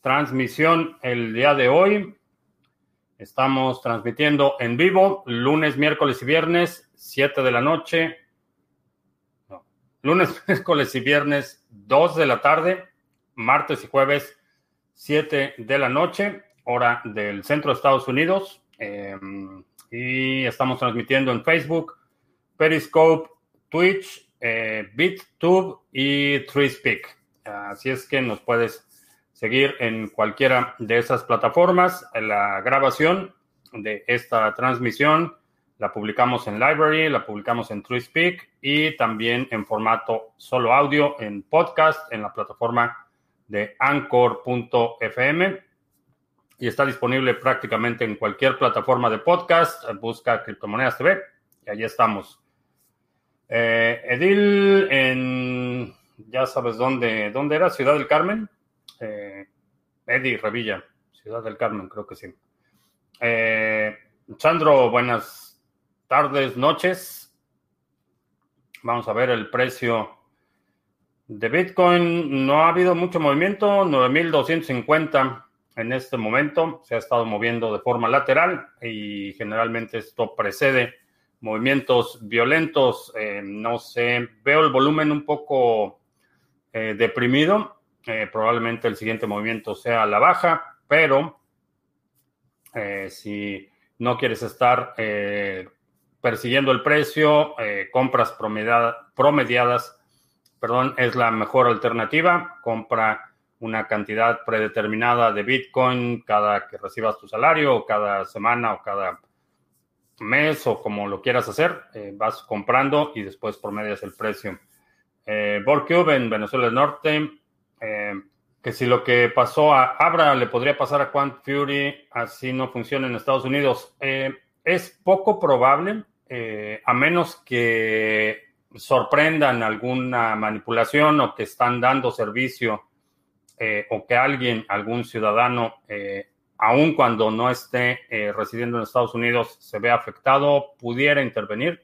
transmisión el día de hoy. Estamos transmitiendo en vivo lunes, miércoles y viernes, 7 de la noche. lunes, miércoles y viernes, 2 de la tarde. Martes y jueves, 7 de la noche, hora del centro de Estados Unidos. Em, y estamos transmitiendo en Facebook, Periscope, Twitch, eh, BitTube y TreeSpeak. Así es que nos puedes seguir en cualquiera de esas plataformas. La grabación de esta transmisión la publicamos en Library, la publicamos en TreeSpeak y también en formato solo audio en podcast en la plataforma de anchor.fm y está disponible prácticamente en cualquier plataforma de podcast. Busca Criptomonedas TV y allí estamos. Eh, Edil en, ya sabes dónde, dónde era, Ciudad del Carmen. Eh, Eddie Revilla, Ciudad del Carmen, creo que sí. Eh, Sandro, buenas tardes, noches. Vamos a ver el precio de Bitcoin. No ha habido mucho movimiento, 9.250 en este momento. Se ha estado moviendo de forma lateral y generalmente esto precede movimientos violentos. Eh, no sé, veo el volumen un poco eh, deprimido. Eh, probablemente el siguiente movimiento sea la baja, pero si no quieres estar persiguiendo el precio, compras promediadas, perdón, es la mejor alternativa. Compra una cantidad predeterminada de Bitcoin cada que recibas tu salario, o cada semana o cada mes o como lo quieras hacer, eh, vas comprando y después promedias el precio. Eh, Borcube en Venezuela del Norte, eh, que si lo que pasó a Abra le podría pasar a Quant Fury, así no funciona en Estados Unidos. Eh, es poco probable, a menos que sorprendan alguna manipulación o que están dando servicio o que alguien, algún ciudadano, aun cuando no esté eh, residiendo en Estados Unidos, se ve afectado, pudiera intervenir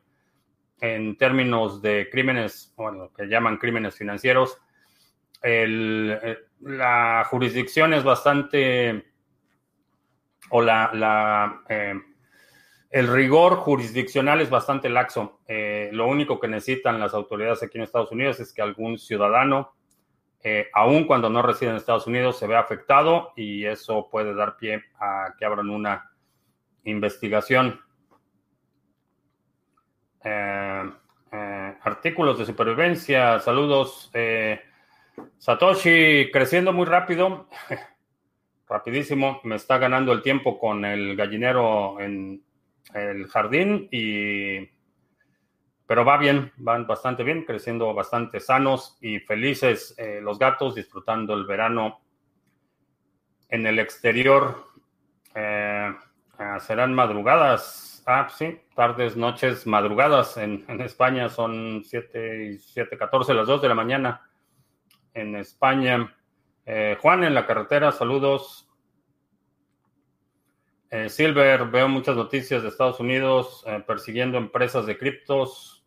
en términos de crímenes, bueno, que llaman crímenes financieros. Eh, la jurisdicción es bastante, o la, eh, el rigor jurisdiccional es bastante laxo. lo único que necesitan las autoridades aquí en Estados Unidos es que algún ciudadano eh, aun cuando no reside en Estados Unidos, se ve afectado y eso puede dar pie a que abran una investigación. Eh, eh, artículos de supervivencia, saludos. Satoshi creciendo muy rápido, rapidísimo, me está ganando el tiempo con el gallinero en el jardín y pero va bien, van bastante bien, creciendo bastante sanos y felices eh, los gatos, disfrutando el verano en el exterior. Eh, ah, serán madrugadas, ah, sí, tardes, noches, madrugadas. En, España son 7 y 7, 14, las 2 de la mañana. En España. Eh, Juan en la carretera, saludos. Silver, veo muchas noticias de Estados Unidos persiguiendo empresas de criptos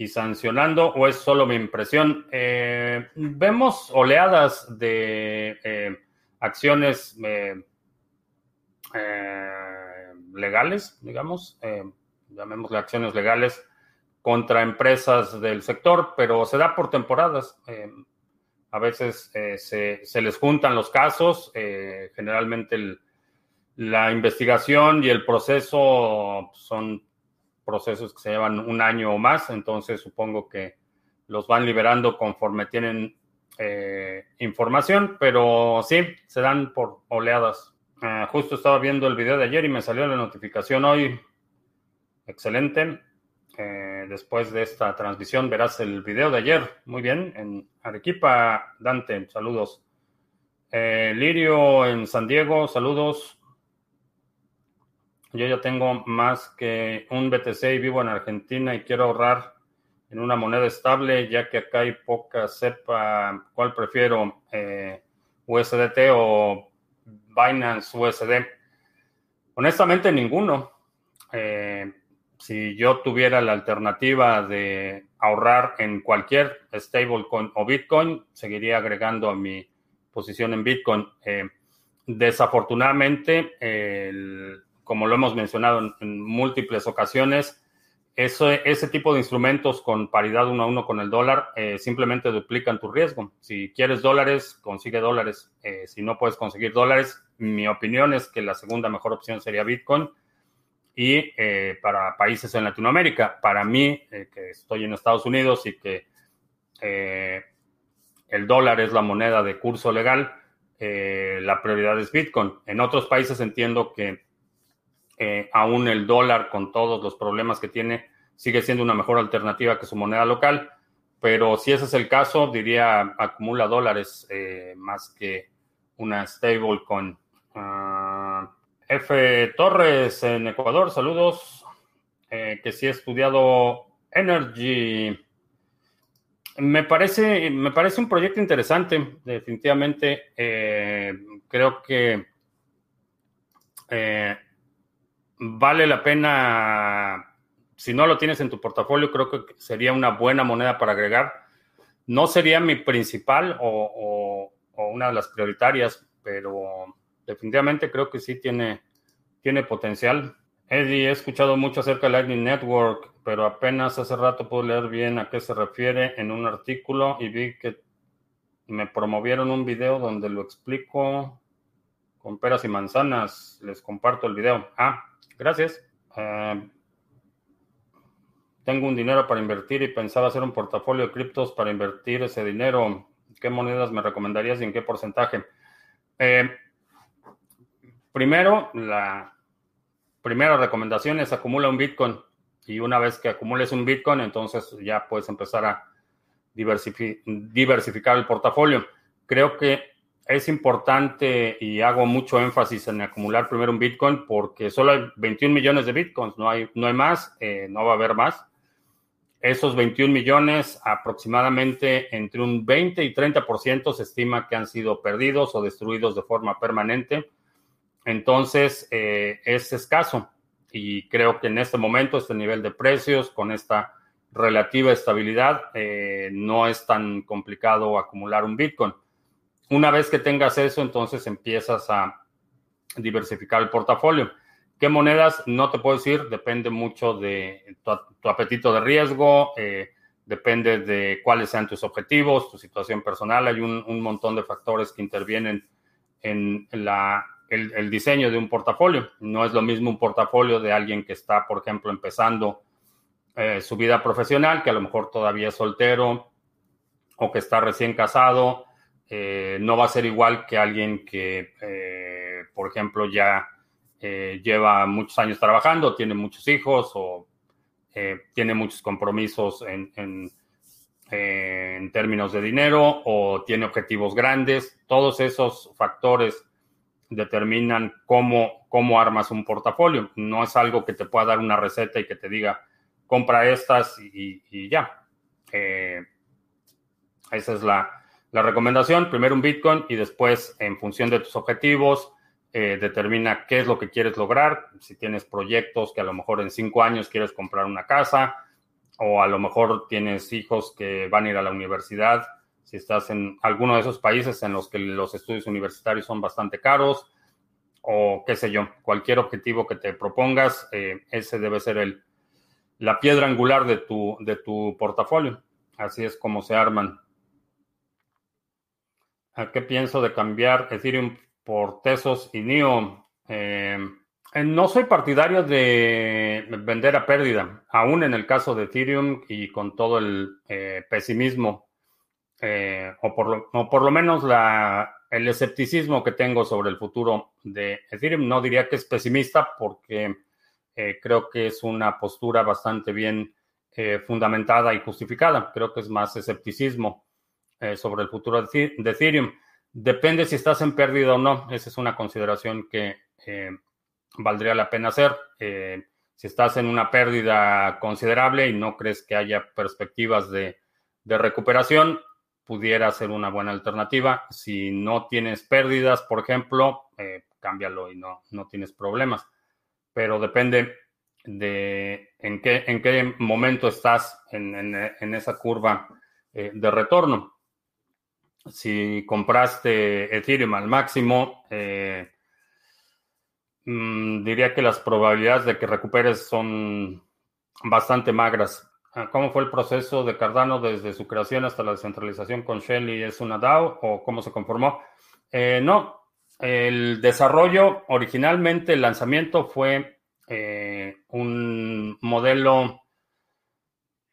y sancionando, o es solo mi impresión. Eh, vemos oleadas de eh, acciones eh, legales, digamos, llamémosle acciones legales contra empresas del sector, pero se da por temporadas. A veces se, se, les juntan los casos, generalmente la investigación y el proceso son procesos que se llevan un año o más, entonces supongo que los van liberando conforme tienen eh, información, pero sí, se dan por oleadas. Ah, justo estaba viendo el video de ayer y me salió la notificación hoy. Excelente. Eh, después de esta transmisión verás el video de ayer. Muy bien. En Arequipa, Dante, saludos. Eh, Lirio en San Diego, saludos. Yo ya tengo más que un BTC y vivo en Argentina y quiero ahorrar en una moneda estable, ya que acá hay poca cepa. ¿Cuál prefiero? Eh, ¿USDT o Binance USD? Honestamente, ninguno. Eh, si yo tuviera la alternativa de ahorrar en cualquier stablecoin o Bitcoin, seguiría agregando a mi posición en Bitcoin. desafortunadamente, como lo hemos mencionado en múltiples ocasiones, ese tipo de instrumentos con paridad uno a uno con el dólar eh, simplemente duplican tu riesgo. Si quieres dólares, consigue dólares. Eh, si no puedes conseguir dólares, mi opinión es que la segunda mejor opción sería Bitcoin. Y eh, para países en Latinoamérica, para mí, que estoy en Estados Unidos y que el dólar es la moneda de curso legal, la prioridad es Bitcoin. En otros países entiendo que eh, aún el dólar con todos los problemas que tiene sigue siendo una mejor alternativa que su moneda local. Pero si ese es el caso, diría acumula dólares eh, más que una stable con ah, F. Torres en Ecuador, saludos. Eh, que si he estudiado Energy. Me parece, me parece un proyecto interesante, definitivamente. creo que vale la pena, si no lo tienes en tu portafolio, creo que sería una buena moneda para agregar. No sería mi principal o, una de las prioritarias, pero definitivamente creo que sí tiene, tiene potencial. Eddie, he escuchado mucho acerca de Lightning Network, pero apenas hace rato pude leer bien a qué se refiere en un artículo y vi que me promovieron un video donde lo explico con peras y manzanas. Les comparto el video. Ah, Gracias. Eh, tengo un dinero para invertir y pensaba hacer un portafolio de criptos para invertir ese dinero. ¿Qué monedas me recomendarías y en qué porcentaje? Eh, primero, la primera recomendación es acumula un Bitcoin. Y una vez que acumules un Bitcoin, entonces ya puedes empezar a diversificar el portafolio. Creo que es importante y hago mucho énfasis en acumular primero un Bitcoin porque solo hay 21 millones de Bitcoins, no hay, no hay más, eh, no va a haber más. Esos 21 millones, aproximadamente entre un 20 y 30% se estima que han sido perdidos o destruidos de forma permanente. Entonces, eh, es escaso y creo que en este momento, este nivel de precios, con esta relativa estabilidad, eh, no es tan complicado acumular un Bitcoin. Una vez que tengas eso, entonces empiezas a diversificar el portafolio. ¿Qué monedas? No te puedo decir, depende mucho de tu, apetito de riesgo, eh, depende de cuáles sean tus objetivos, tu situación personal. Hay un, montón de factores que intervienen en el, diseño de un portafolio. No es lo mismo un portafolio de alguien que está, por ejemplo, empezando eh, su vida profesional, que a lo mejor todavía es soltero o que está recién casado eh, no va a ser igual que alguien que, eh, por ejemplo, ya lleva muchos años trabajando, tiene muchos hijos o tiene muchos compromisos en, en, términos de dinero o tiene objetivos grandes. Todos esos factores determinan cómo, cómo armas un portafolio. No es algo que te pueda dar una receta y que te diga, compra estas y, ya. esa es la, la recomendación, primero un Bitcoin y después, en función de tus objetivos, eh, determina qué es lo que quieres lograr. Si tienes proyectos que a lo mejor en cinco años quieres comprar una casa o a lo mejor tienes hijos que van a ir a la universidad. Si estás en alguno de esos países en los que los estudios universitarios son bastante caros o qué sé yo, cualquier objetivo que te propongas, eh, ese debe ser el, la piedra angular de tu, de tu portafolio. Así es como se arman ¿A qué pienso de cambiar Ethereum por Tesos y NIO? Eh, eh, no soy partidario de vender a pérdida, aún en el caso de Ethereum y con todo el eh, pesimismo, o, por lo, o, por lo, menos la, el escepticismo que tengo sobre el futuro de Ethereum. No diría que es pesimista porque creo que es una postura bastante bien fundamentada y justificada. Creo que es más escepticismo. Eh, sobre el futuro de Ethereum. Depende si estás en pérdida o no. Esa es una consideración que eh, valdría la pena hacer. Eh, si estás en una pérdida considerable y no crees que haya perspectivas de, recuperación, pudiera ser una buena alternativa. Si no tienes pérdidas, por ejemplo, cámbialo y no, no tienes problemas. Pero depende de en qué, en qué momento estás en, en esa curva de retorno. si compraste Ethereum al máximo, eh, mm, diría que las probabilidades de que recuperes son bastante magras. Ah, ¿Cómo fue el proceso de Cardano desde su creación hasta la descentralización con Shelly? ¿Es una DAO o cómo se conformó? Eh, no, el desarrollo, originalmente el lanzamiento fue eh, un modelo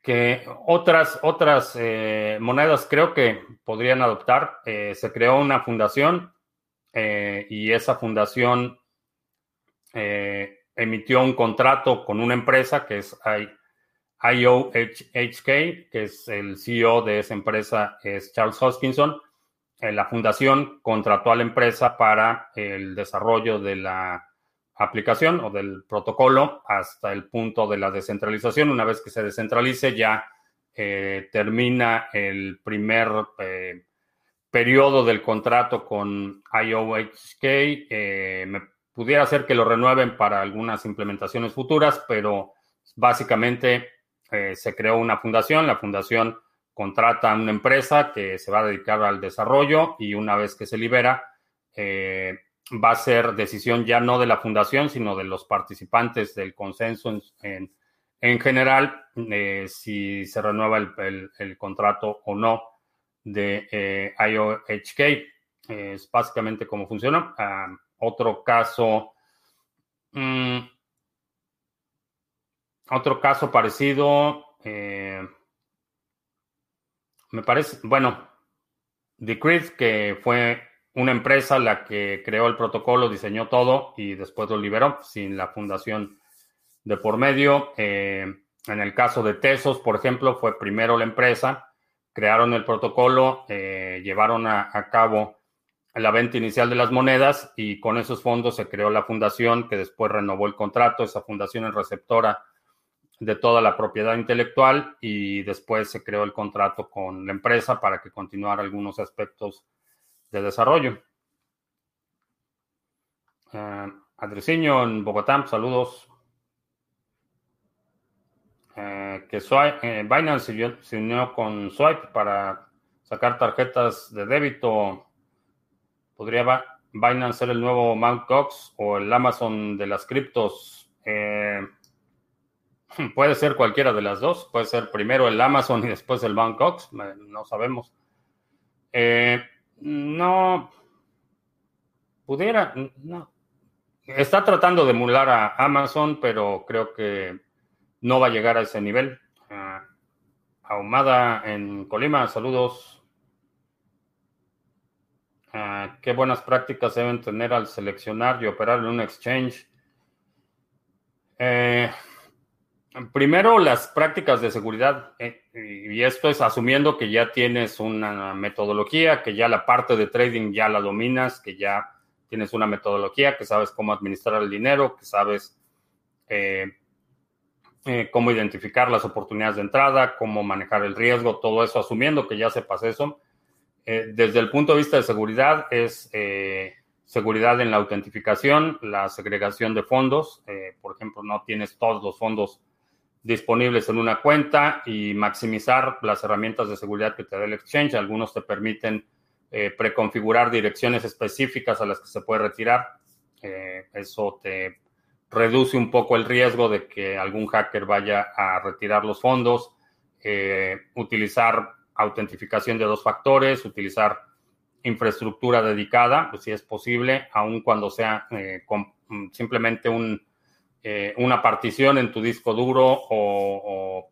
que otras, otras eh, monedas creo que podrían adoptar. se creó una fundación y esa fundación emitió un contrato con una empresa que es IOHK, que es el CEO de esa empresa, es Charles Hoskinson. Eh, la fundación contrató a la empresa para el desarrollo de la aplicación o del protocolo hasta el punto de la descentralización. Una vez que se descentralice, ya eh, termina el primer eh, periodo del contrato con IOHK. me pudiera ser que lo renueven para algunas implementaciones futuras, pero básicamente se creó una fundación. La fundación contrata a una empresa que se va a dedicar al desarrollo y una vez que se libera, eh, va a ser decisión ya no de la fundación, sino de los participantes del consenso en, en, general, eh, si se renueva el, contrato o no de eh, IOHK. es básicamente cómo funciona. Ah, otro caso, mm, otro caso parecido. Me parece, bueno, Decreed, que fue una empresa la que creó el protocolo, diseñó todo y después lo liberó sin la fundación de por medio. Eh, en el caso de Tesos, por ejemplo, fue primero la empresa, crearon el protocolo, eh, llevaron a, a, cabo la venta inicial de las monedas y con esos fondos se creó la fundación que después renovó el contrato. Esa fundación es receptora de toda la propiedad intelectual y después se creó el contrato con la empresa para que continuara algunos aspectos de desarrollo. Uh, en Bogotá, saludos. Eh, que Swipe, eh, Binance se unió con Swipe para sacar tarjetas de débito. ¿Podría Binance ser el nuevo Mt. Gox o el Amazon de las criptos? Puede ser cualquiera de las dos. Puede ser primero el Amazon y después el Bangkok. No sabemos. Eh, no. Pudiera. No. Está tratando de emular a Amazon, pero creo que no va a llegar a ese nivel. Ah, Ahumada en Colima, saludos. Ah, ¿Qué buenas prácticas deben tener al seleccionar y operar en un exchange? Eh, Primero, las prácticas de seguridad, eh, y esto es asumiendo que ya tienes una metodología, que ya la parte de trading ya la dominas, que ya tienes una metodología, que sabes cómo administrar el dinero, que sabes eh, eh, cómo identificar las oportunidades de entrada, cómo manejar el riesgo, todo eso, asumiendo que ya sepas eso. desde el punto de vista de seguridad, es seguridad en la autentificación, la segregación de fondos. por ejemplo, no tienes todos los fondos disponibles en una cuenta y maximizar las herramientas de seguridad que te da el exchange. Algunos te permiten eh, preconfigurar direcciones específicas a las que se puede retirar. Eh, eso te reduce un poco el riesgo de que algún hacker vaya a retirar los fondos. Eh, utilizar autentificación de dos factores, utilizar infraestructura dedicada, pues si es posible, aun cuando sea simplemente un eh, una partición en tu disco duro o,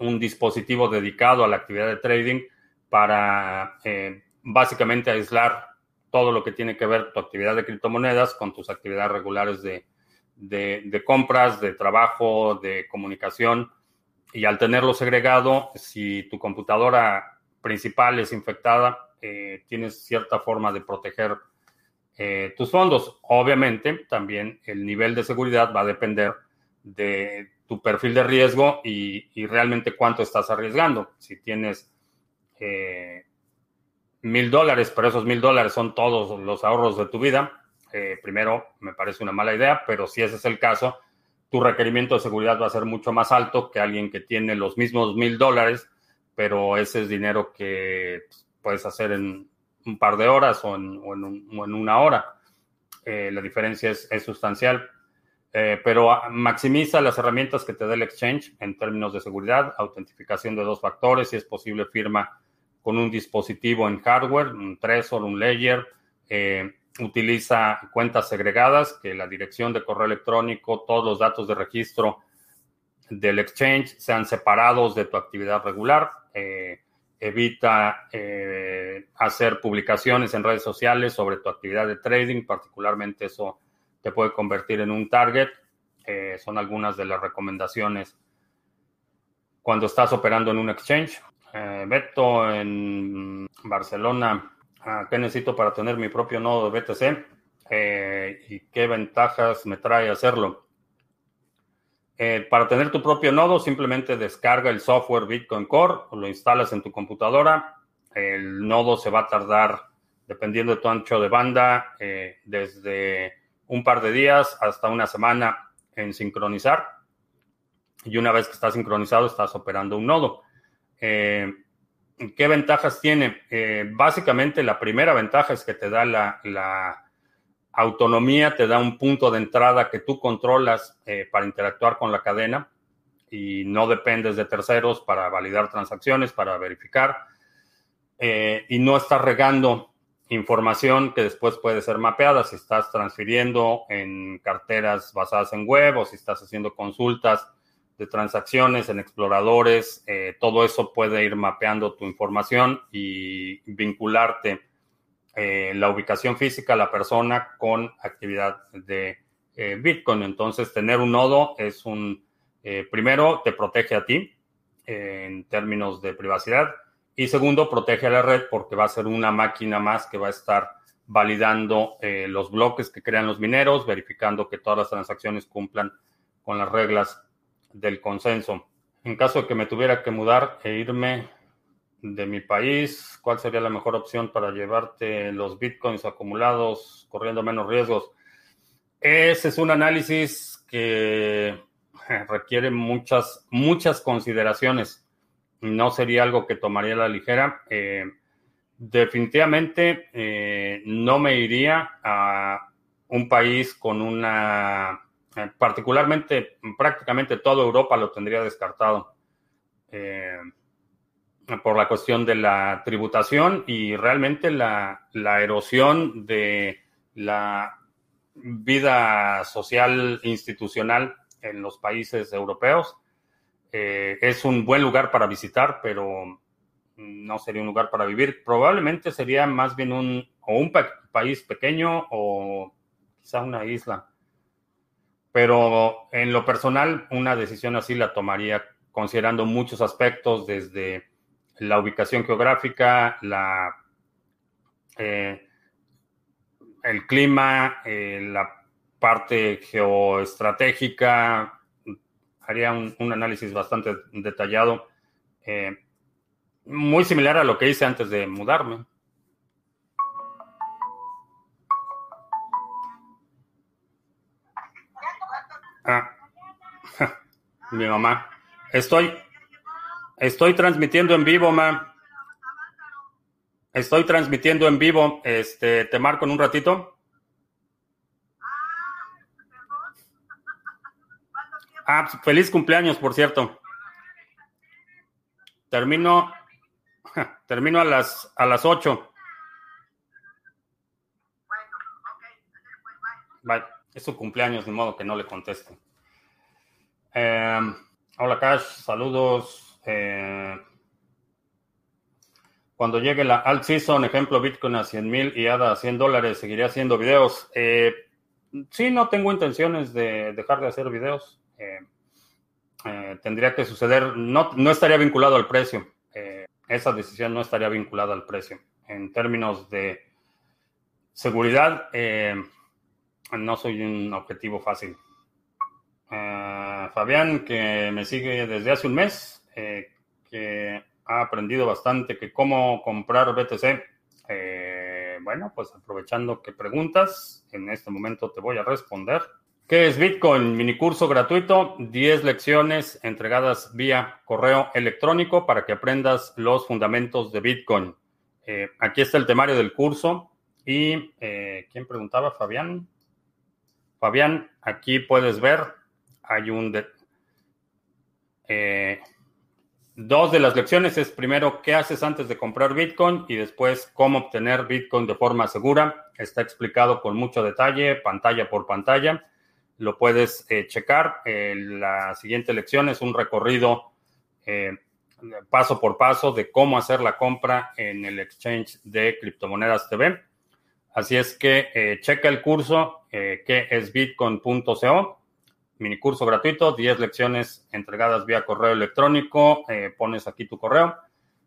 un dispositivo dedicado a la actividad de trading para eh, básicamente aislar todo lo que tiene que ver tu actividad de criptomonedas con tus actividades regulares de, compras, de trabajo, de comunicación. Y al tenerlo segregado, si tu computadora principal es infectada, eh, tienes cierta forma de proteger eh, tus fondos. Obviamente, también el nivel de seguridad va a depender de tu perfil de riesgo y, realmente cuánto estás arriesgando. Si tienes eh, mil dólares, pero esos mil dólares son todos los ahorros de tu vida, eh, primero me parece una mala idea, pero si ese es el caso, tu requerimiento de seguridad va a ser mucho más alto que alguien que tiene los mismos mil dólares, pero ese es dinero que puedes hacer en un par de horas o en, una hora. la diferencia es, sustancial. pero maximiza las herramientas que te da el exchange en términos de seguridad, autentificación de dos factores, si es posible firma con un dispositivo en hardware, un Trezor, un Ledger, eh, utiliza cuentas segregadas, que la dirección de correo electrónico, todos los datos de registro del exchange sean separados de tu actividad regular. Eh, evita eh, hacer publicaciones en redes sociales sobre tu actividad de trading, particularmente eso te puede convertir en un target. son algunas de las recomendaciones cuando estás operando en un exchange. Eh, Beto en Barcelona, ah, ¿qué necesito para tener mi propio nodo de BTC? Eh, ¿Y qué ventajas me trae hacerlo? Eh, para tener tu propio nodo, simplemente descarga el software Bitcoin Core, lo instalas en tu computadora. El nodo se va a tardar, dependiendo de tu ancho de banda, desde un par de días hasta una semana en sincronizar. Y una vez que está sincronizado, estás operando un nodo. Eh, ¿Qué ventajas tiene? Eh, básicamente la primera ventaja es que te da la, autonomía, te da un punto de entrada que tú controlas eh, para interactuar con la cadena y no dependes de terceros para validar transacciones, para verificar y no estás regando información que después puede ser mapeada. Si estás transfiriendo en carteras basadas en web o si estás haciendo consultas de transacciones, en exploradores, eh, todo eso puede ir mapeando tu información y vincularte eh, la ubicación física, la persona con actividad de eh, Bitcoin. Entonces, tener un nodo es un, primero, te protege a ti en términos de privacidad y segundo, protege a la red porque va a ser una máquina más que va a estar validando los bloques que crean los mineros, verificando que todas las transacciones cumplan con las reglas del consenso. En caso de que me tuviera que mudar e irme de mi país, ¿cuál sería la mejor opción para llevarte los bitcoins acumulados corriendo menos riesgos? Ese es un análisis que requiere muchas, muchas consideraciones. No sería algo que tomaría la ligera. Eh, definitivamente eh, no me iría a un país con una eh, particularmente, prácticamente toda Europa lo tendría descartado por la cuestión de la tributación y realmente la, erosión de la vida social institucional en los países europeos. Eh, es un buen lugar para visitar, pero no sería un lugar para vivir. Probablemente sería más bien un, o un país pequeño o quizá una isla. Pero en lo personal, una decisión así la tomaría considerando muchos aspectos, desde la ubicación geográfica, la, eh, el clima, eh, la parte geoestratégica. Haría un, análisis bastante detallado, eh, muy similar a lo que hice antes de mudarme. Ah. Mi mamá. Estoy, estoy transmitiendo en vivo, ma. Estoy transmitiendo en vivo. Este, te marco en un ratito. Ah, feliz cumpleaños, por cierto. Termino, termino a las a las 8. Bye. Es su cumpleaños, de modo que no le contesto. Em, hola Cash, saludos. Eh, cuando llegue la alt season, ejemplo Bitcoin a 100 mil y ADA a 100 dólares, ¿seguiré haciendo videos? Eh, sí, no tengo intenciones de dejar de hacer videos. Eh, tendría que suceder, no, no estaría vinculado al precio. esa decisión no estaría vinculada al precio. En términos de seguridad, no soy un objetivo fácil. Eh, Fabián, que me sigue desde hace un mes, eh, que ha aprendido bastante que cómo comprar BTC. Eh, bueno, pues aprovechando que preguntas, en este momento te voy a responder. ¿Qué es Bitcoin? Mini curso gratuito, 10 lecciones entregadas vía correo electrónico para que aprendas los fundamentos de Bitcoin. Eh, aquí está el temario del curso. Y, eh, ¿quién preguntaba? Fabián. Fabián, aquí puedes ver, hay un... Eh, dos de las lecciones es primero qué haces antes de comprar Bitcoin y después cómo obtener Bitcoin de forma segura. Está explicado con mucho detalle, pantalla por pantalla. Lo puedes checar. la siguiente lección es un recorrido paso por paso de cómo hacer la compra en el exchange de criptomonedas TV. Así es que eh, checa el curso eh, que es bitcoin.co, mini curso gratuito, 10 lecciones entregadas vía correo electrónico, eh, pones aquí tu correo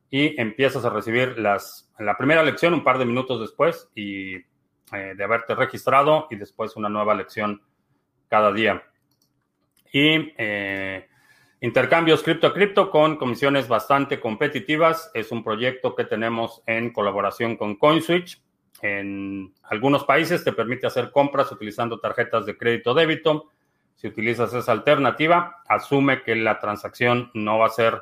y empiezas a recibir las, la primera lección un par de minutos después y de haberte registrado y después una nueva lección cada día. Y Intercambios cripto a cripto con comisiones bastante competitivas. Es un proyecto que tenemos en colaboración con CoinSwitch. En algunos países te permite hacer compras utilizando tarjetas de crédito débito. Si utilizas esa alternativa, asume que la transacción no va a ser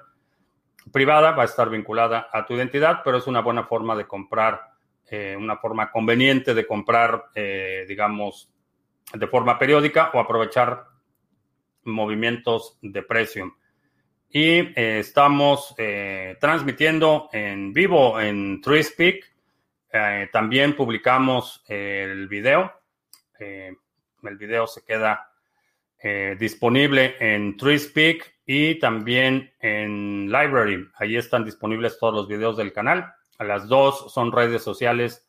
privada, va a estar vinculada a tu identidad, pero es una buena forma de comprar, eh, una forma conveniente de comprar, eh, digamos, de forma periódica o aprovechar movimientos de precio. Y eh, estamos transmitiendo en vivo en TreeSpeak. También publicamos el video. el video se queda disponible en TreeSpeak y también en Library. Ahí están disponibles todos los videos del canal. Las dos son redes sociales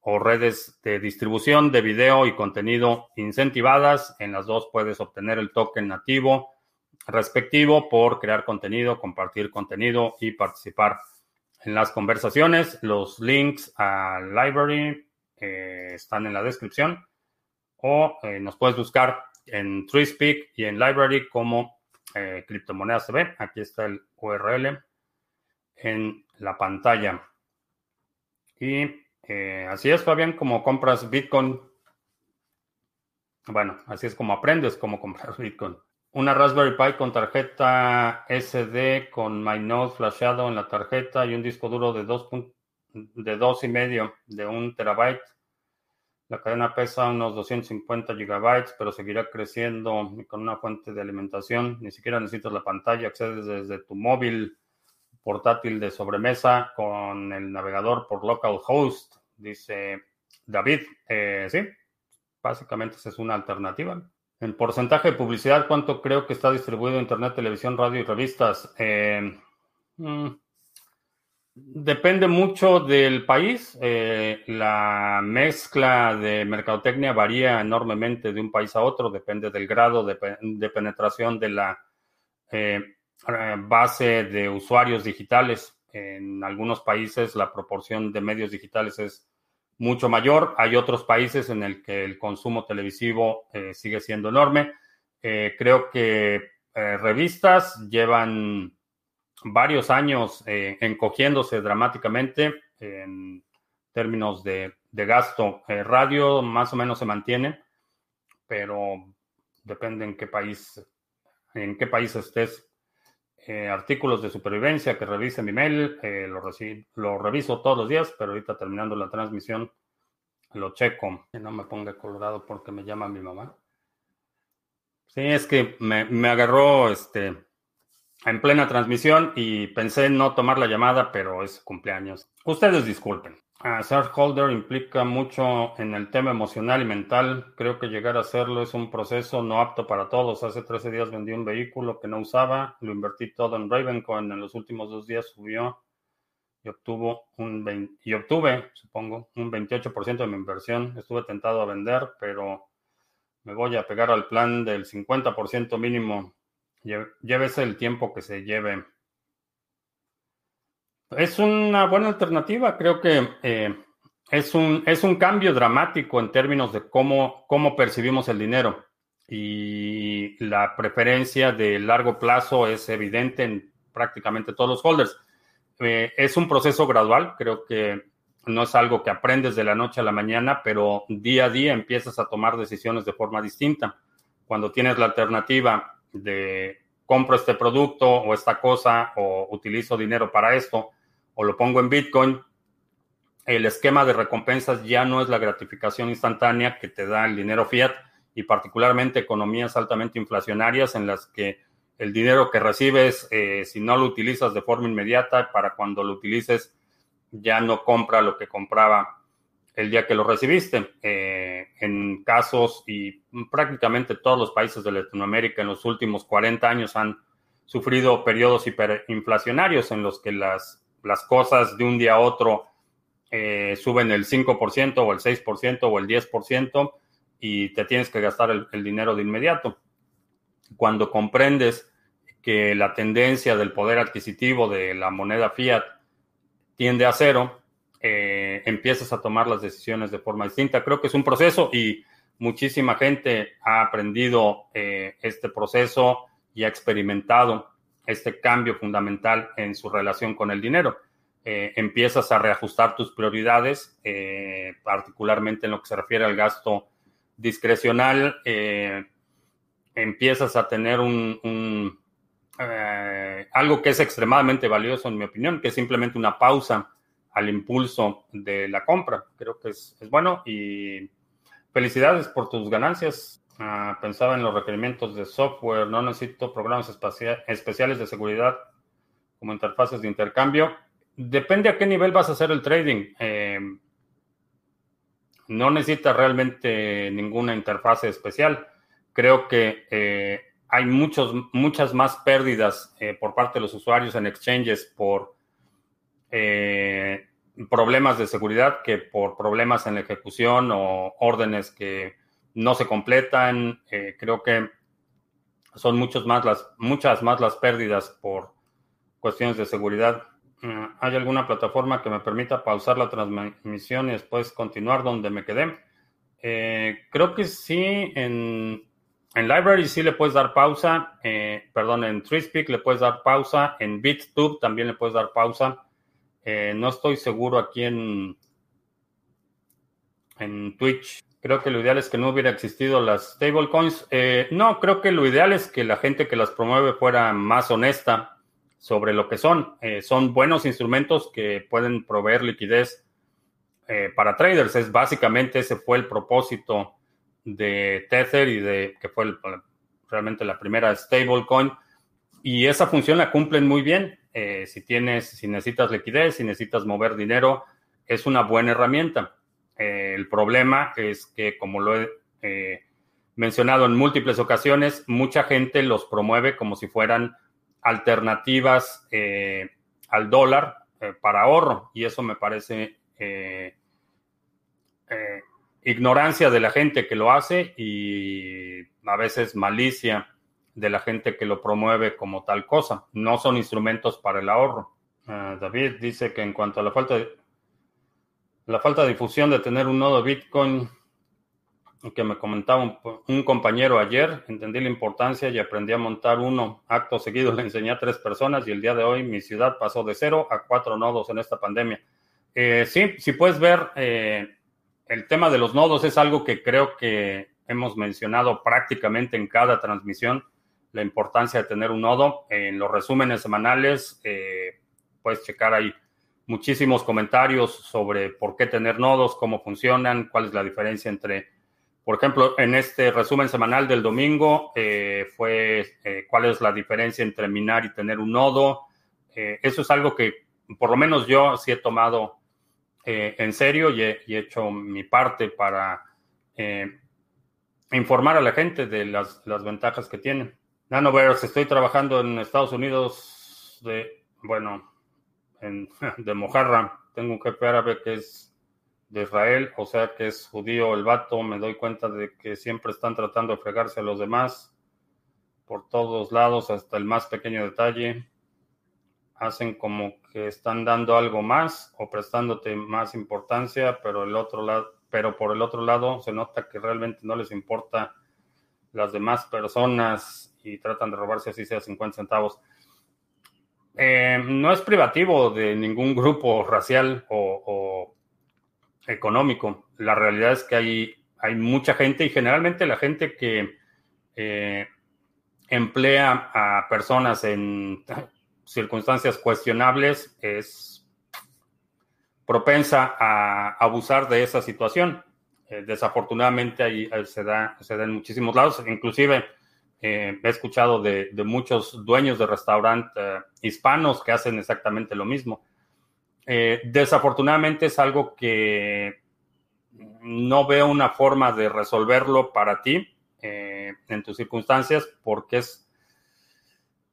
o redes de distribución de video y contenido incentivadas. En las dos puedes obtener el token nativo respectivo por crear contenido, compartir contenido y participar en las conversaciones. Los links a Library eh, están en la descripción o eh, nos puedes buscar en TreeSpeak y en Library como eh, Criptomonedas TV. Aquí está el URL en la pantalla. Y eh, así es, Fabián, como compras Bitcoin. Bueno, así es como aprendes cómo comprar Bitcoin. Una Raspberry Pi con tarjeta SD con MyNode flashado en la tarjeta y un disco duro de dos, de dos y medio de un terabyte. La cadena pesa unos 250 gigabytes, pero seguirá creciendo con una fuente de alimentación. Ni siquiera necesitas la pantalla, accedes desde tu móvil portátil de sobremesa con el navegador por localhost, dice David. Eh, sí, básicamente esa es una alternativa. En porcentaje de publicidad, ¿cuánto creo que está distribuido Internet, televisión, radio y revistas? Eh, mm, depende mucho del país. Eh, la mezcla de mercadotecnia varía enormemente de un país a otro, depende del grado de, penetración de la eh, base de usuarios digitales. En algunos países la proporción de medios digitales es mucho mayor. Hay otros países en el que el consumo televisivo eh, sigue siendo enorme. Eh, creo que revistas llevan varios años encogiéndose dramáticamente en términos de, de gasto. radio más o menos se mantiene, pero depende en qué país, en qué país estés. Eh, artículos de supervivencia que revise mi mail, eh, lo, lo reviso todos los días, pero ahorita terminando la transmisión lo checo. Que no me ponga colorado porque me llama mi mamá. Sí, es que me, me agarró este, en plena transmisión y pensé en no tomar la llamada, pero es cumpleaños. Ustedes disculpen. Uh, holder implica mucho en el tema emocional y mental. Creo que llegar a hacerlo es un proceso no apto para todos. Hace 13 días vendí un vehículo que no usaba, lo invertí todo en Ravencoin. En los últimos dos días subió y, obtuvo un y obtuve, supongo, un 28% de mi inversión. Estuve tentado a vender, pero me voy a pegar al plan del 50% mínimo. Llévese el tiempo que se lleve. Es una buena alternativa, creo que eh, es, un, es un cambio dramático en términos de cómo, cómo percibimos el dinero y la preferencia de largo plazo es evidente en prácticamente todos los holders. Eh, es un proceso gradual, creo que no es algo que aprendes de la noche a la mañana, pero día a día empiezas a tomar decisiones de forma distinta. Cuando tienes la alternativa de compro este producto o esta cosa o utilizo dinero para esto, o lo pongo en Bitcoin, el esquema de recompensas ya no es la gratificación instantánea que te da el dinero fiat y particularmente economías altamente inflacionarias en las que el dinero que recibes, eh, si no lo utilizas de forma inmediata, para cuando lo utilices ya no compra lo que compraba el día que lo recibiste. Eh, en casos y prácticamente todos los países de Latinoamérica en los últimos 40 años han sufrido periodos hiperinflacionarios en los que las, las cosas de un día a otro eh, suben el 5% o el 6% o el 10% y te tienes que gastar el, dinero de inmediato. Cuando comprendes que la tendencia del poder adquisitivo de la moneda fiat tiende a cero, eh, empiezas a tomar las decisiones de forma distinta. Creo que es un proceso y muchísima gente ha aprendido eh, este proceso y ha experimentado este cambio fundamental en su relación con el dinero. Eh, empiezas a reajustar tus prioridades, particularmente en lo que se refiere al gasto discrecional, empiezas a tener un, algo que es extremadamente valioso, en mi opinión, que es simplemente una pausa al impulso de la compra. Creo que es, bueno y felicidades por tus ganancias. Ah, pensaba en los requerimientos de software, no necesito programas especiales de seguridad como interfaces de intercambio. Depende a qué nivel vas a hacer el trading. Em, no necesitas realmente ninguna interfase especial. Creo que eh, hay muchos, muchas más pérdidas eh, por parte de los usuarios en exchanges por eh, problemas de seguridad que por problemas en la ejecución o órdenes que no se completan. Eh, creo que son muchos más las, muchas más las pérdidas por cuestiones de seguridad. Mm, ¿Hay alguna plataforma que me permita pausar la transmisión y después continuar donde me quedé? Eh, creo que sí, en, en Library sí le puedes dar pausa, perdón, en TreeSpeak le puedes dar pausa, en BitTube también le puedes dar pausa. Eh, no estoy seguro aquí en, Twitch. Creo que lo ideal es que no hubiera existido las stablecoins. Eh, no, creo que lo ideal es que la gente que las promueve fuera más honesta sobre lo que son. Eh, son buenos instrumentos que pueden proveer liquidez para traders. Es básicamente ese fue el propósito de Tether y de que fue realmente la primera stablecoin. Y esa función la cumplen muy bien. Eh, si tienes, si necesitas liquidez, si necesitas mover dinero, es una buena herramienta. Eh, el problema es que, como lo he eh, mencionado en múltiples ocasiones, mucha gente los promueve como si fueran alternativas al dólar para ahorro y eso me parece ignorancia de la gente que lo hace y a veces malicia de la gente que lo promueve como tal cosa. No son instrumentos para el ahorro. Ah, David dice que en cuanto a la falta de la falta de difusión de tener un nodo Bitcoin que me comentaba un, compañero ayer, entendí la importancia y aprendí a montar uno. Acto seguido le enseñé a tres personas y el día de hoy mi ciudad pasó de cero a cuatro nodos en esta pandemia. Eh, sí, si puedes ver, eh, el tema de los nodos es algo que creo que hemos mencionado prácticamente en cada transmisión la importancia de tener un nodo. En los resúmenes semanales eh, puedes checar ahí muchísimos comentarios sobre por qué tener nodos, cómo funcionan, cuál es la diferencia entre, por ejemplo, en este resumen semanal del domingo eh, fue eh, cuál es la diferencia entre minar y tener un nodo. eso es algo que por lo menos yo sí he tomado en serio y he, hecho mi parte para informar a la gente de las, las ventajas que tienen. Nanoverse, estoy trabajando en Estados Unidos de, bueno, en, de Mojarra. Tengo un jefe árabe que es de Israel, o sea que es judío el vato. Me doy cuenta de que siempre están tratando de fregarse a los demás por todos lados, hasta el más pequeño detalle. Hacen como que están dando algo más o prestándote más importancia, pero el otro lado, pero por el otro lado se nota que realmente no les importa las demás personas y tratan de robarse así sea 50 centavos. Eh, no es privativo de ningún grupo racial o, económico. La realidad es que hay, hay, mucha gente y generalmente la gente que eh, emplea a personas en circunstancias cuestionables es propensa a abusar de esa situación. desafortunadamente ahí se, da, se da en muchísimos lados, inclusive he escuchado de, muchos dueños de restaurantes hispanos que hacen exactamente lo mismo. desafortunadamente es algo que no veo una forma de resolverlo para ti eh, en tus circunstancias porque es,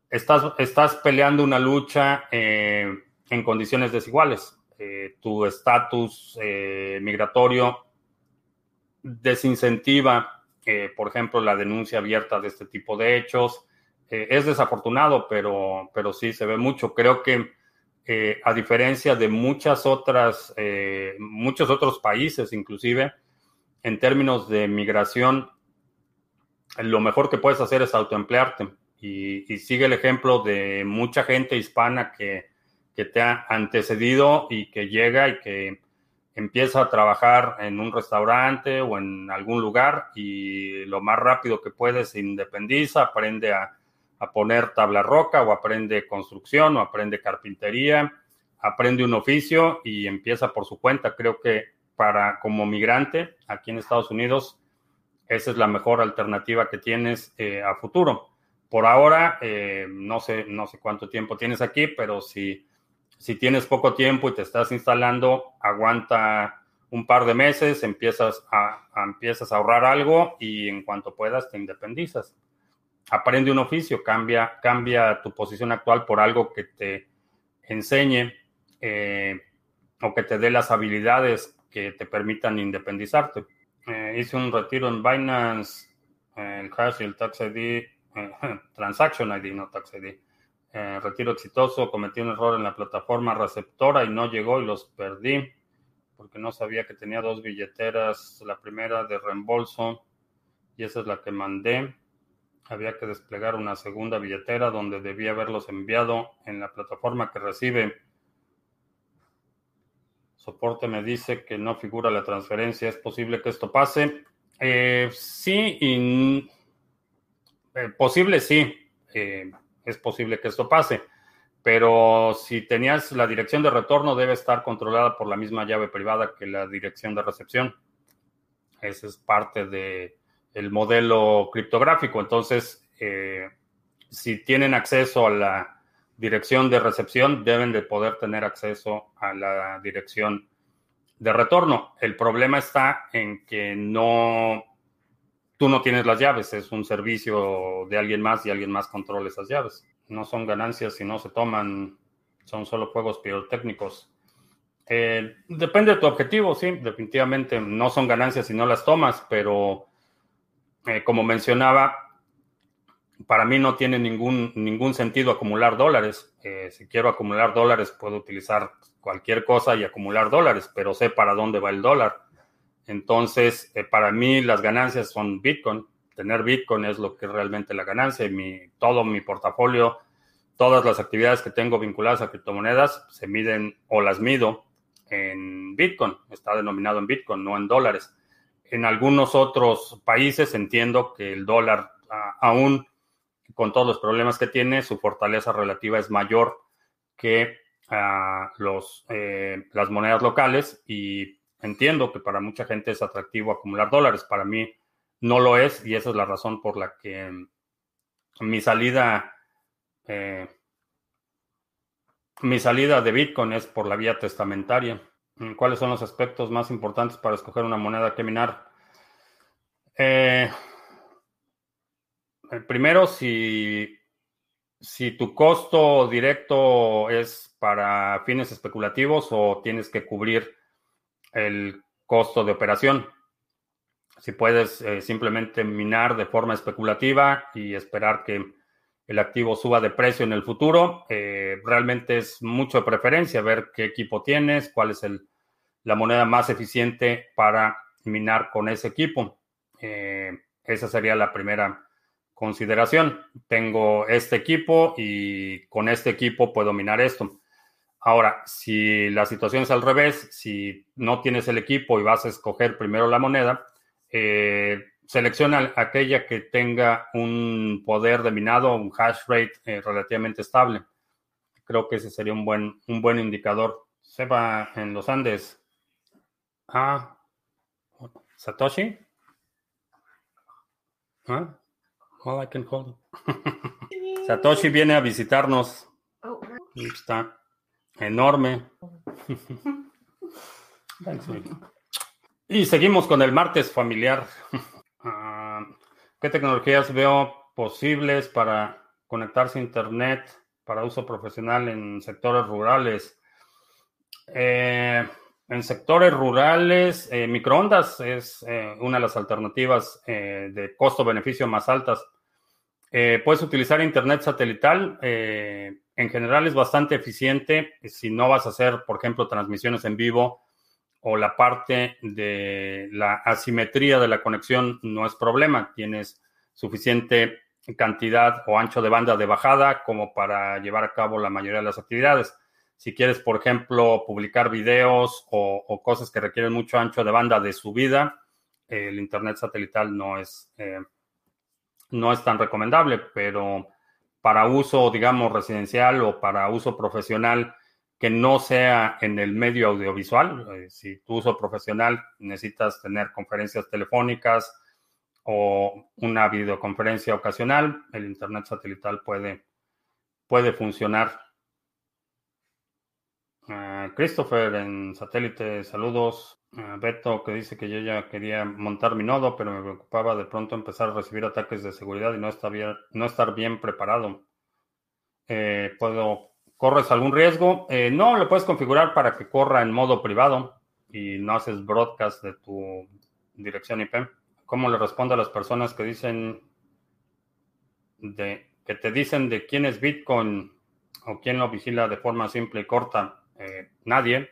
estás, estás peleando una lucha eh, en condiciones desiguales. Eh, tu estatus migratorio desincentiva, por ejemplo, la denuncia abierta de este tipo de hechos. es desafortunado, pero, pero sí se ve mucho. Creo que a diferencia de muchas otras, muchos otros países, inclusive, en términos de migración, lo mejor que puedes hacer es autoemplearte. Y, y sigue el ejemplo de mucha gente hispana que, te ha antecedido y que llega y que empieza a trabajar en un restaurante o en algún lugar y lo más rápido que puede se independiza, aprende a, poner tabla roca o aprende construcción o aprende carpintería, aprende un oficio y empieza por su cuenta. Creo que para como migrante aquí en Estados Unidos esa es la mejor alternativa que tienes eh, a futuro. Por ahora, eh, no, sé, no sé cuánto tiempo tienes aquí, pero si, si tienes poco tiempo y te estás instalando, aguanta un par de meses, empiezas a, empiezas a ahorrar algo y en cuanto puedas te independizas. Aprende un oficio, cambia, cambia tu posición actual por algo que te enseñe eh, o que te dé las habilidades que te permitan independizarte. Eh, hice un retiro en Binance, el hash y el tax ID, eh, transaction ID, no tax ID. Retiro exitoso, cometí un error en la plataforma receptora y no llegó y los perdí porque no sabía que tenía dos billeteras, la primera de reembolso y esa es la que mandé. Había que desplegar una segunda billetera donde debía haberlos enviado en la plataforma que recibe Soporte me dice que no figura la transferencia. ¿Es posible que esto pase? Eh, sí, y, eh, posible sí. Eh, es posible que esto pase. Pero si tenías la dirección de retorno, debe estar controlada por la misma llave privada que la dirección de recepción. Ese es parte del el modelo criptográfico. Entonces, si tienen acceso a la dirección de recepción deben de poder tener acceso a la dirección de retorno. El problema está en que no, tú no tienes las llaves, es un servicio de alguien más y alguien más controla esas llaves. No son ganancias si no se toman, son solo juegos pirotécnicos. Eh, depende de tu objetivo, sí, definitivamente no son ganancias si no las tomas, pero eh, como mencionaba, para mí no tiene ningún, ningún sentido acumular dólares. Eh, si quiero acumular dólares, puedo utilizar cualquier cosa y acumular dólares, pero sé para dónde va el dólar. Entonces, eh, para mí las ganancias son Bitcoin. Tener Bitcoin es lo que es realmente la ganancia. Mi, todo mi portafolio, todas las actividades que tengo vinculadas a criptomonedas se miden o las mido en Bitcoin. Está denominado en Bitcoin, no en dólares. En algunos otros países entiendo que el dólar aún con todos los problemas que tiene, su fortaleza relativa es mayor que ah, los, eh, las monedas locales y entiendo que para mucha gente es atractivo acumular dólares. Para mí no lo es y esa es la razón por la que mi salida, eh, mi salida de Bitcoin es por la vía testamentaria. ¿Cuáles son los aspectos más importantes para escoger una moneda que minar? Eh, primero, si, si tu costo directo es para fines especulativos o tienes que cubrir el costo de operación. Si puedes eh, simplemente minar de forma especulativa y esperar que el activo suba de precio en el futuro, eh, realmente es mucho de preferencia ver qué equipo tienes, cuál es el, la moneda más eficiente para minar con ese equipo. esa sería la primera consideración. Tengo este equipo y con este equipo puedo minar esto. Ahora, si la situación es al revés, si no tienes el equipo y vas a escoger primero la moneda, eh, selecciona aquella que tenga un poder de minado, un hash rate eh, relativamente estable. Creo que ese sería un buen, un buen indicador. Seba en los Andes. Ah, Satoshi. Ah, well, I can hold. Satoshi viene a visitarnos. Está enorme. y seguimos con el martes familiar. Ah, ¿Qué tecnologías veo posibles para conectarse a Internet para uso profesional en sectores rurales? Eh, en sectores rurales, eh, microondas es eh, una de las alternativas de costo-beneficio más altas. puedes utilizar Internet satelital. En general es bastante eficiente si no vas a hacer, por ejemplo, transmisiones en vivo o la parte de la asimetría de la conexión no es problema. Tienes suficiente cantidad o ancho de banda de bajada como para llevar a cabo la mayoría de las actividades. Si quieres, por ejemplo, publicar videos o, cosas que requieren mucho ancho de banda de subida, el Internet satelital no es, eh, no es tan recomendable, pero para uso, digamos, residencial o para uso profesional que no sea en el medio audiovisual, eh, si tu uso profesional necesitas tener conferencias telefónicas o una videoconferencia ocasional, el Internet satelital puede, puede funcionar Ah, Christopher en satélite, saludos. Uh, Beto que dice que yo ya quería montar mi nodo, pero me preocupaba de pronto empezar a recibir ataques de seguridad y no estar bien, no estar bien preparado. Eh, ¿Puedo, corres algún riesgo? Eh, no, lo puedes configurar para que corra en modo privado y no haces broadcast de tu dirección IP. ¿Cómo le respondo a las personas que dicen de que te dicen de quién es Bitcoin o quién lo vigila de forma simple y corta? Eh, nadie.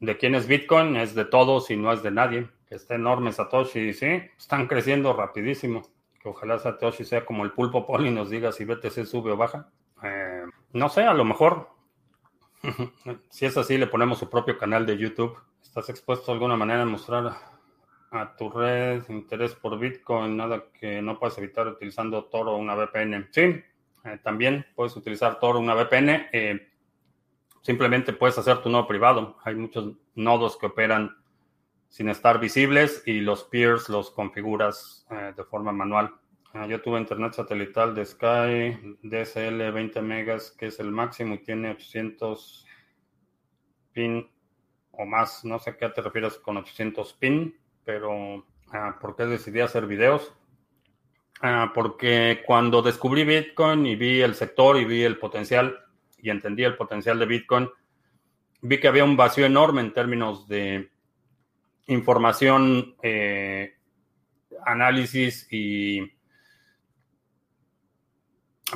¿De quién es Bitcoin? Es de todos y no es de nadie. Que está enorme Satoshi, sí, están creciendo rapidísimo. Que ojalá Satoshi sea como el pulpo poli y nos diga si BTC sube o baja. Eh, no sé, a lo mejor. si es así, le ponemos su propio canal de YouTube. ¿Estás expuesto de alguna manera a mostrar a tu red interés por Bitcoin? Nada que no puedas evitar utilizando Toro una VPN. Sí, eh, también puedes utilizar Toro una VPN. Simplemente puedes hacer tu nodo privado. Hay muchos nodos que operan sin estar visibles y los peers los configuras eh, de forma manual. Ah, yo tuve internet satelital de Sky DSL 20 megas, que es el máximo y tiene 800 pin o más. No sé a qué te refieres con 800 pin, pero ah, ¿por qué decidí hacer videos? Ah, porque cuando descubrí Bitcoin y vi el sector y vi el potencial, y entendí el potencial de Bitcoin, vi que había un vacío enorme en términos de información, eh, análisis y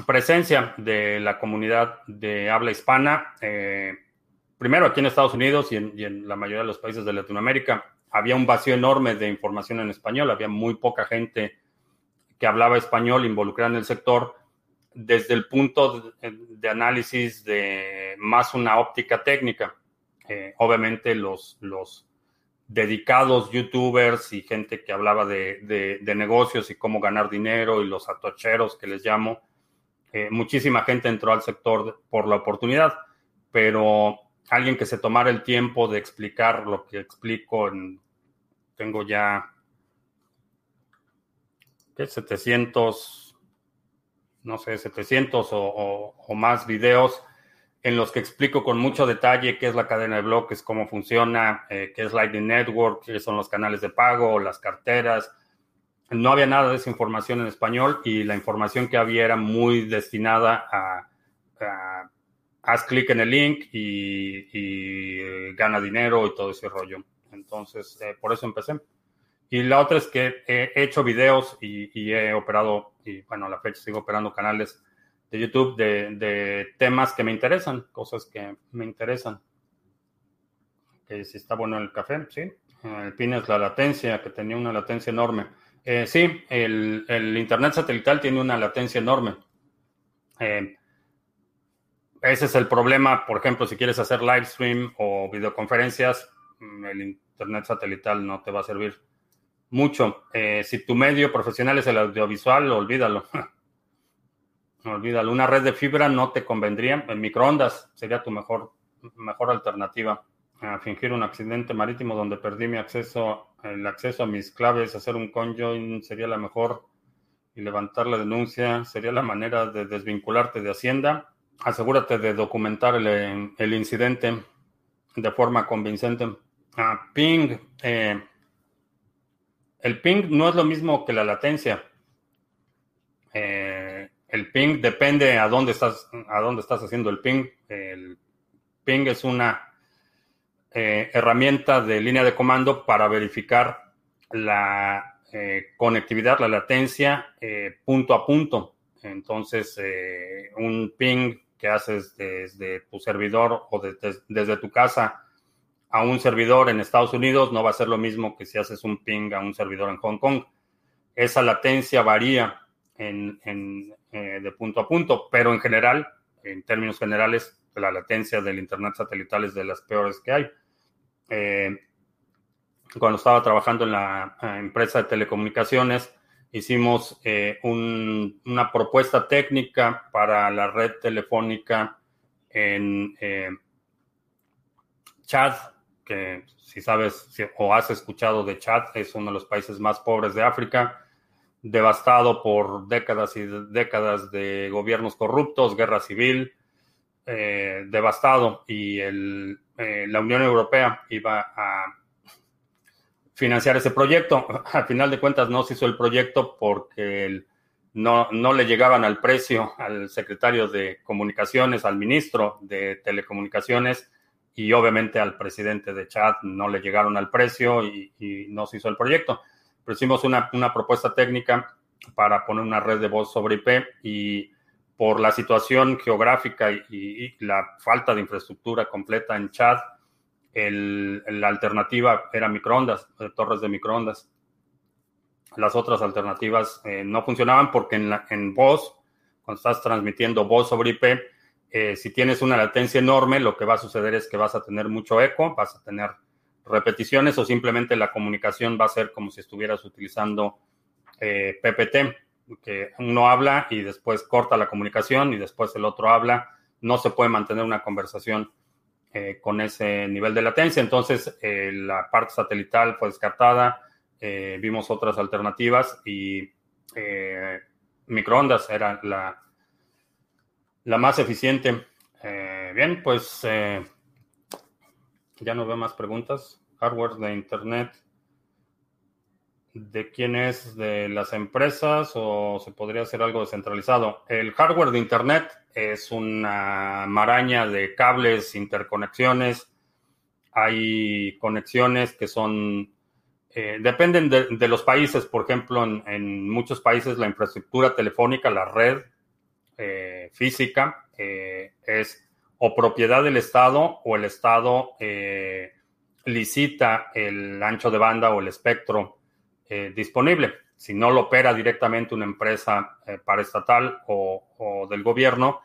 presencia de la comunidad de habla hispana, eh, primero aquí en Estados Unidos y en, la mayoría de los países de Latinoamérica, había un vacío enorme de información en español, había muy poca gente que hablaba español involucrada en el sector desde el punto de, análisis de más una óptica técnica. Eh, obviamente los, los dedicados youtubers y gente que hablaba de, negocios y cómo ganar dinero y los atocheros que les llamo, eh, muchísima gente entró al sector por la oportunidad, pero alguien que se tomara el tiempo de explicar lo que explico en, tengo ya, ¿qué? 700 no sé, 700 o, más videos en los que explico con mucho detalle qué es la cadena de bloques, cómo funciona, eh, qué es Lightning Network, qué son los canales de pago, las carteras. No había nada de esa información en español y la información que había era muy destinada a, haz clic en el link y, gana dinero y todo ese rollo. Entonces, eh, por eso empecé. Y la otra es que he hecho videos y, he operado, y bueno, a la fecha sigo operando canales de YouTube de, temas que me interesan, cosas que me interesan. Que si está bueno el café, sí. El PIN es la latencia, que tenía una latencia enorme. Eh, sí, el, Internet satelital tiene una latencia enorme. Eh, ese es el problema, por ejemplo, si quieres hacer live stream o videoconferencias, mm, el Internet satelital no te va a servir mucho. Eh, si tu medio profesional es el audiovisual, olvídalo. olvídalo. Una red de fibra no te convendría. En microondas sería tu mejor mejor alternativa. A fingir un accidente marítimo donde perdí mi acceso, el acceso a mis claves, hacer un conjoin sería la mejor y levantar la denuncia sería la manera de desvincularte de Hacienda. Asegúrate de documentar el, el incidente de forma convincente. Ah, ping. Eh, el ping no es lo mismo que la latencia. Eh, el ping depende a dónde estás, a dónde estás haciendo el ping. El ping es una eh, herramienta de línea de comando para verificar la conectividad, la latencia punto a punto. Entonces, un ping que haces desde tu servidor o desde tu casa a un servidor en Estados Unidos no va a ser lo mismo que si haces un ping a un servidor en Hong Kong. Esa latencia varía en, eh, de punto a punto, pero en general, en términos generales, la latencia del Internet satelital es de las peores que hay. Eh, cuando estaba trabajando en la eh, empresa de telecomunicaciones, hicimos una propuesta técnica para la red telefónica en eh, Chad, que si sabes o has escuchado de Chad, es uno de los países más pobres de África, devastado por décadas y décadas de gobiernos corruptos, guerra civil, eh, devastado, y la Unión Europea iba a financiar ese proyecto. Al final de cuentas no se hizo el proyecto porque no, no le llegaban al precio al secretario de comunicaciones, al ministro de telecomunicaciones y obviamente al presidente de Chad no le llegaron al precio y, no se hizo el proyecto. Pero hicimos una, propuesta técnica para poner una red de voz sobre IP y por la situación geográfica y la falta de infraestructura completa en Chad, la alternativa era microondas, eh, torres de microondas. Las otras alternativas eh, no funcionaban porque en, en voz, cuando estás transmitiendo voz sobre IP, eh, si tienes una latencia enorme, lo que va a suceder es que vas a tener mucho eco, vas a tener repeticiones o simplemente la comunicación va a ser como si estuvieras utilizando PPT, que uno habla y después corta la comunicación y después el otro habla. No se puede mantener una conversación eh, con ese nivel de latencia. Entonces, eh, la parte satelital fue descartada, eh, vimos otras alternativas y microondas era la, la más eficiente. bien, pues ya no veo más preguntas. Hardware de Internet. ¿De quién es? ¿De las empresas o se podría hacer algo descentralizado? El hardware de Internet es una maraña de cables, interconexiones. Hay conexiones que son, eh, dependen de, los países. Por ejemplo, en, muchos países la infraestructura telefónica, la red eh, física, eh, es o propiedad del Estado o el Estado licita el ancho de banda o el espectro disponible si no lo opera directamente una empresa eh, paraestatal o, del gobierno,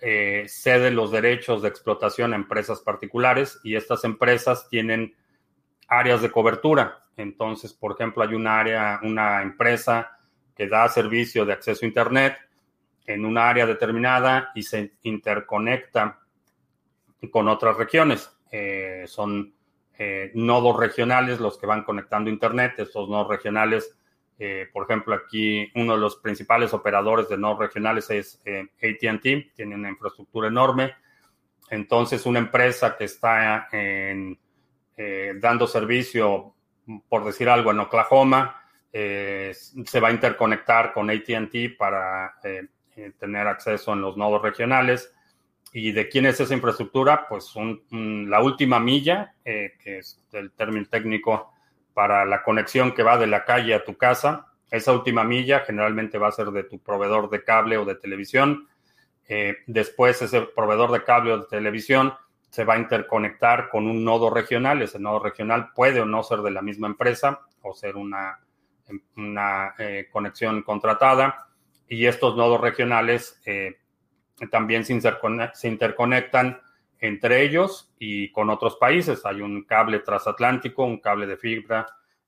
eh, cede los derechos de explotación a empresas particulares y estas empresas tienen áreas de cobertura. Entonces, por ejemplo, hay una área, una empresa que da servicio de acceso a Internet en una área determinada y se interconecta con otras regiones. Eh, son nodos regionales los que van conectando Internet. Estos nodos regionales eh, por ejemplo, aquí uno de los principales operadores de nodos regionales es eh, ATT, tiene una infraestructura enorme. Entonces, una empresa que está eh, dando servicio, por decir algo, en Oklahoma, se va a interconectar con ATT para tener acceso en los nodos regionales. ¿Y de quién es esa infraestructura? Pues la última milla, que es el término técnico para la conexión que va de la calle a tu casa. Esa última milla generalmente va a ser de tu proveedor de cable o de televisión. Eh, después ese proveedor de cable o de televisión se va a interconectar con un nodo regional. Ese nodo regional puede o no ser de la misma empresa o ser una, una eh, conexión contratada. Y estos nodos regionales eh, también se, interconectan entre ellos y con otros países. Hay un cable transatlántico, un cable de fibra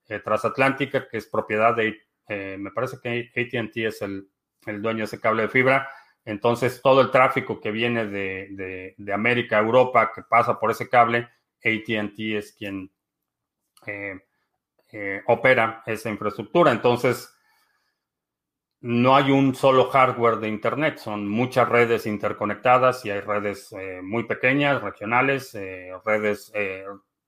eh, transatlántica que es propiedad de, eh, me parece que ATT es el, dueño de ese cable de fibra Entonces, todo el tráfico que viene de, América a Europa, que pasa por ese cable, ATT es quien opera esa infraestructura. Entonces, no hay un solo hardware de Internet, son muchas redes interconectadas y hay redes eh, muy pequeñas, regionales, redes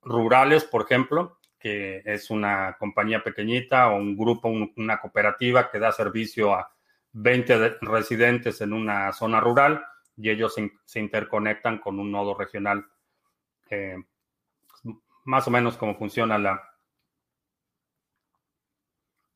rurales, por ejemplo, que es una compañía pequeñita o un grupo, una cooperativa que da servicio a 20 residentes en una zona rural y ellos se, interconectan con un nodo regional. Eh, más o menos como funciona la,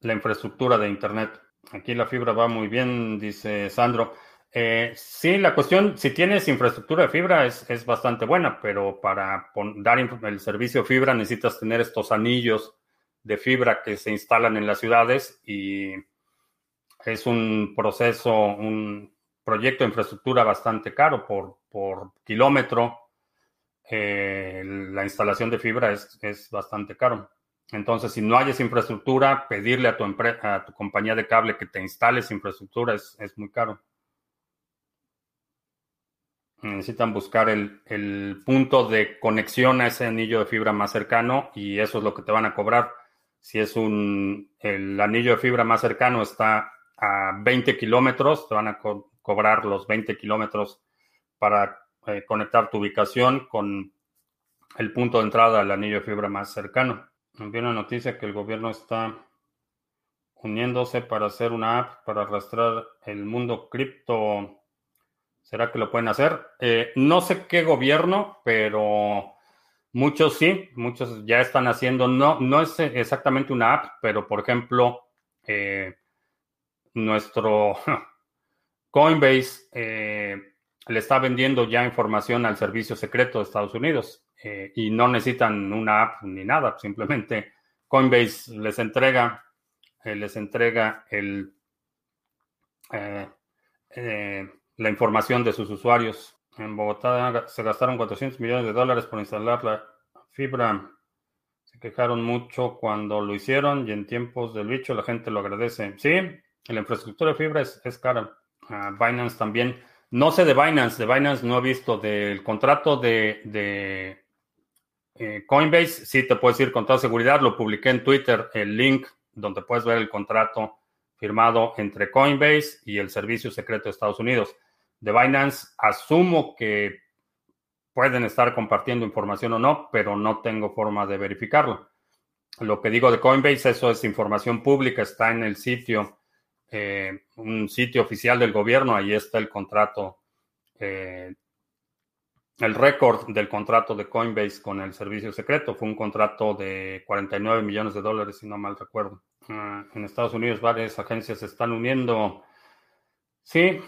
la infraestructura de Internet. Aquí la fibra va muy bien, dice Sandro. Eh, sí, la cuestión, si tienes infraestructura de fibra es, es bastante buena, pero para dar el servicio fibra necesitas tener estos anillos de fibra que se instalan en las ciudades y es un proceso, un proyecto de infraestructura bastante caro por, por kilómetro. Eh, la instalación de fibra es, es, bastante caro. Entonces, si no hay esa infraestructura, pedirle a tu, a tu compañía de cable que te instale esa infraestructura es, es muy caro. Necesitan buscar el, el, punto de conexión a ese anillo de fibra más cercano y eso es lo que te van a cobrar. Si es un, el anillo de fibra más cercano está a 20 kilómetros, te van a cobrar los 20 kilómetros para eh, conectar tu ubicación con el punto de entrada al anillo de fibra más cercano. Envié una noticia que el gobierno está uniéndose para hacer una app para arrastrar el mundo cripto. ¿Será que lo pueden hacer? Eh, no sé qué gobierno, pero muchos sí, muchos ya están haciendo, no, no es exactamente una app, pero por ejemplo, eh, nuestro Coinbase eh, le está vendiendo ya información al servicio secreto de Estados Unidos eh, y no necesitan una app ni nada, simplemente Coinbase les entrega, eh, les entrega el, la información de sus usuarios. En Bogotá se gastaron 400 millones de dólares por instalar la fibra. Se quejaron mucho cuando lo hicieron y en tiempos del bicho la gente lo agradece. Sí, la infraestructura de fibra es, cara. Ah, Binance también. No sé de Binance, de Binance no he visto del contrato de, eh, Coinbase. Sí, te puedes ir con toda seguridad. Lo publiqué en Twitter, el link donde puedes ver el contrato firmado entre Coinbase y el Servicio Secreto de Estados Unidos. De Binance, asumo que pueden estar compartiendo información o no, pero no tengo forma de verificarlo. Lo que digo de Coinbase, eso es información pública, está en el sitio eh, un sitio oficial del gobierno, ahí está el contrato, eh, el récord del contrato de Coinbase con el servicio secreto. Fue un contrato de 49 millones de dólares, si no mal recuerdo. Ah, en Estados Unidos varias agencias se están uniendo. Sí,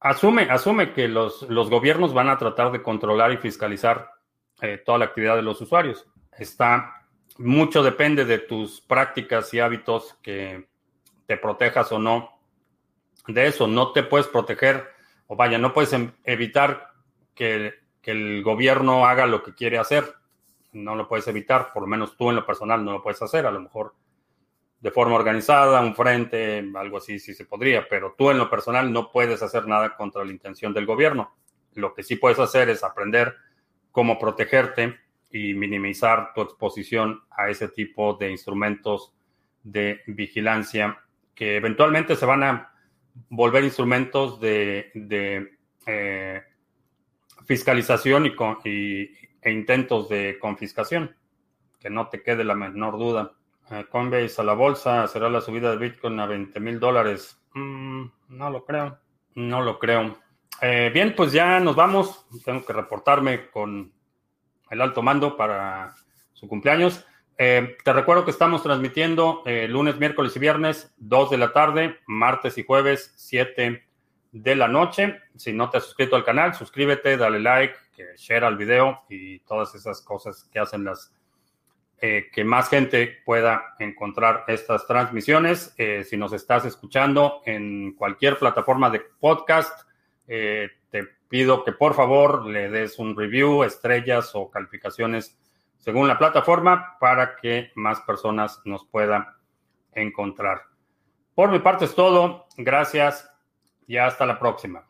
asume, asume que los, los gobiernos van a tratar de controlar y fiscalizar eh, toda la actividad de los usuarios. Está, mucho depende de tus prácticas y hábitos que te protejas o no de eso. No te puedes proteger, o vaya, no puedes em, evitar que, el gobierno haga lo que quiere hacer. No lo puedes evitar, por lo menos tú en lo personal no lo puedes hacer. A lo mejor de forma organizada, un frente, algo así sí se podría, pero tú en lo personal no puedes hacer nada contra la intención del gobierno. Lo que sí puedes hacer es aprender cómo protegerte y minimizar tu exposición a ese tipo de instrumentos de vigilancia que eventualmente se van a volver instrumentos de, eh, fiscalización y, e intentos de confiscación. Que no te quede la menor duda. Eh, Coinbase a la bolsa, ¿será la subida de Bitcoin a 20 mil dólares? Mm, no lo creo, no lo creo. Eh, bien, pues ya nos vamos. Tengo que reportarme con el alto mando para su cumpleaños. Eh, te recuerdo que estamos transmitiendo eh, lunes, miércoles y viernes, 2 de la tarde, martes y jueves, 7 de la noche. Si no te has suscrito al canal, suscríbete, dale like, share al video y todas esas cosas que hacen las eh, que más gente pueda encontrar estas transmisiones. si nos estás escuchando en cualquier plataforma de podcast, te pido que por favor le des un review, estrellas o calificaciones según la plataforma para que más personas nos puedan encontrar. Por mi parte es todo. Gracias y hasta la próxima.